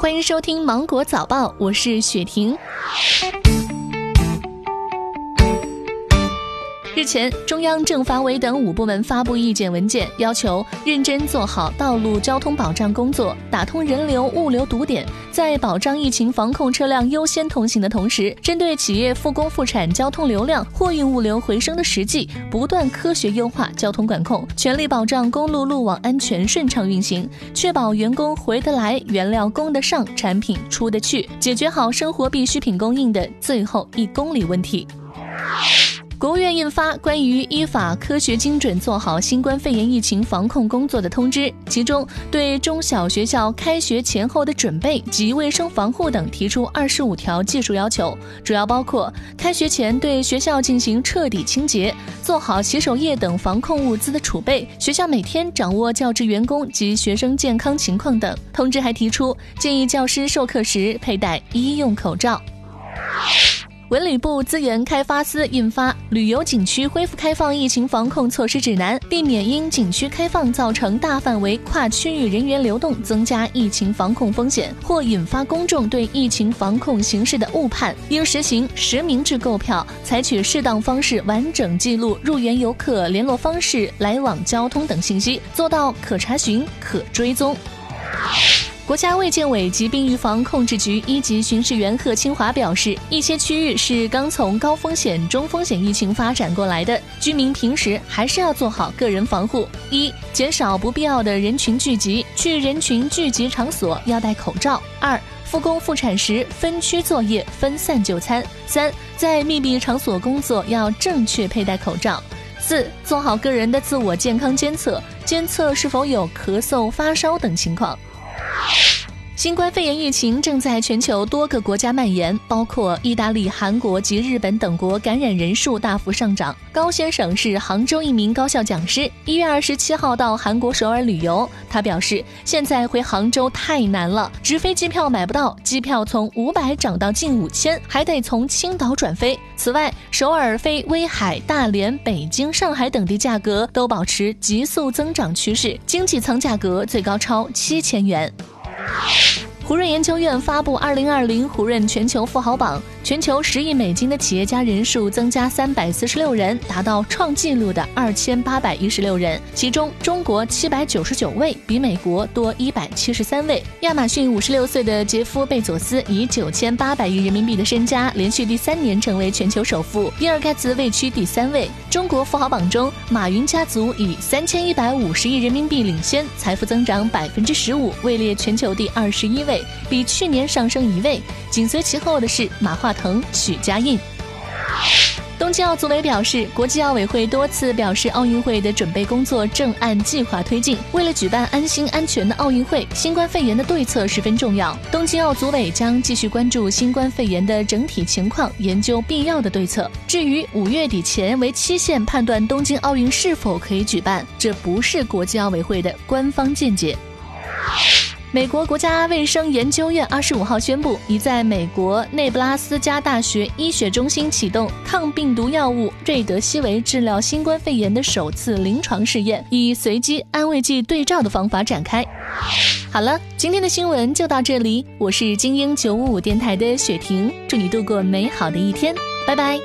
欢迎收听《芒果早报》，我是雪婷。日前，中央政法委等五部门发布意见文件，要求认真做好道路交通保障工作，打通人流物流堵点，在保障疫情防控车辆优先通行的同时，针对企业复工复产、交通流量、货运物流回升的实际，不断科学优化交通管控，全力保障公路路网安全顺畅运行，确保员工回得来、原料供得上、产品出得去，解决好生活必需品供应的最后一公里问题。国务院印发关于依法科学精准做好新冠肺炎疫情防控工作的通知，其中对中小学校开学前后的准备及卫生防护等提出二十五条技术要求，主要包括开学前对学校进行彻底清洁，做好洗手液等防控物资的储备，学校每天掌握教职员工及学生健康情况等。通知还提出，建议教师授课时佩戴医用口罩。文旅部资源开发司印发《旅游景区恢复开放疫情防控措施指南》，避免因景区开放造成大范围跨区域人员流动，增加疫情防控风险，或引发公众对疫情防控形势的误判，应实行实名制购票，采取适当方式完整记录入园游客联络方式、来往交通等信息，做到可查询、可追踪。国家卫健委疾病预防控制局一级巡视员贺清华表示，一些区域是刚从高风险、中风险疫情发展过来的，居民平时还是要做好个人防护：一、减少不必要的人群聚集，去人群聚集场所要戴口罩；二、复工复产时分区作业、分散就餐；三、在密闭场所工作要正确佩戴口罩；四、做好个人的自我健康监测，监测是否有咳嗽、发烧等情况。新冠肺炎疫情正在全球多个国家蔓延，包括意大利、韩国及日本等国，感染人数大幅上涨。高先生是杭州一名高校讲师，一月二十七号到韩国首尔旅游。他表示，现在回杭州太难了，直飞机票买不到，机票从五百涨到近五千，还得从青岛转飞。此外，首尔飞威海、大连、北京、上海等地价格都保持急速增长趋势，经济舱价格最高超七千元。胡润研究院发布《二零二零胡润全球富豪榜》，全球十亿美金的企业家人数增加三百四十六人，达到创纪录的二千八百一十六人。其中，中国七百九十九位，比美国多一百七十三位。亚马逊五十六岁的杰夫·贝佐斯以九千八百亿人民币的身家，连续第三年成为全球首富。比尔·盖茨位居第三位。中国富豪榜中，马云家族以三千一百五十亿人民币领先，财富增长百分之十五，位列全球第二十一位。比去年上升一位，紧随其后的是马化腾、许家印。东京奥组委表示，国际奥委会多次表示，奥运会的准备工作正按计划推进。为了举办安心安全的奥运会，新冠肺炎的对策十分重要。东京奥组委将继续关注新冠肺炎的整体情况，研究必要的对策。至于五月底前为期限判断东京奥运是否可以举办，这不是国际奥委会的官方见解。美国国家卫生研究院二十五号宣布，已在美国内布拉斯加大学医学中心启动抗病毒药物瑞德西韦治疗新冠肺炎的首次临床试验，以随机安慰剂对照的方法展开。好了，今天的新闻就到这里，我是精英九五五电台的雪婷，祝你度过美好的一天，拜拜。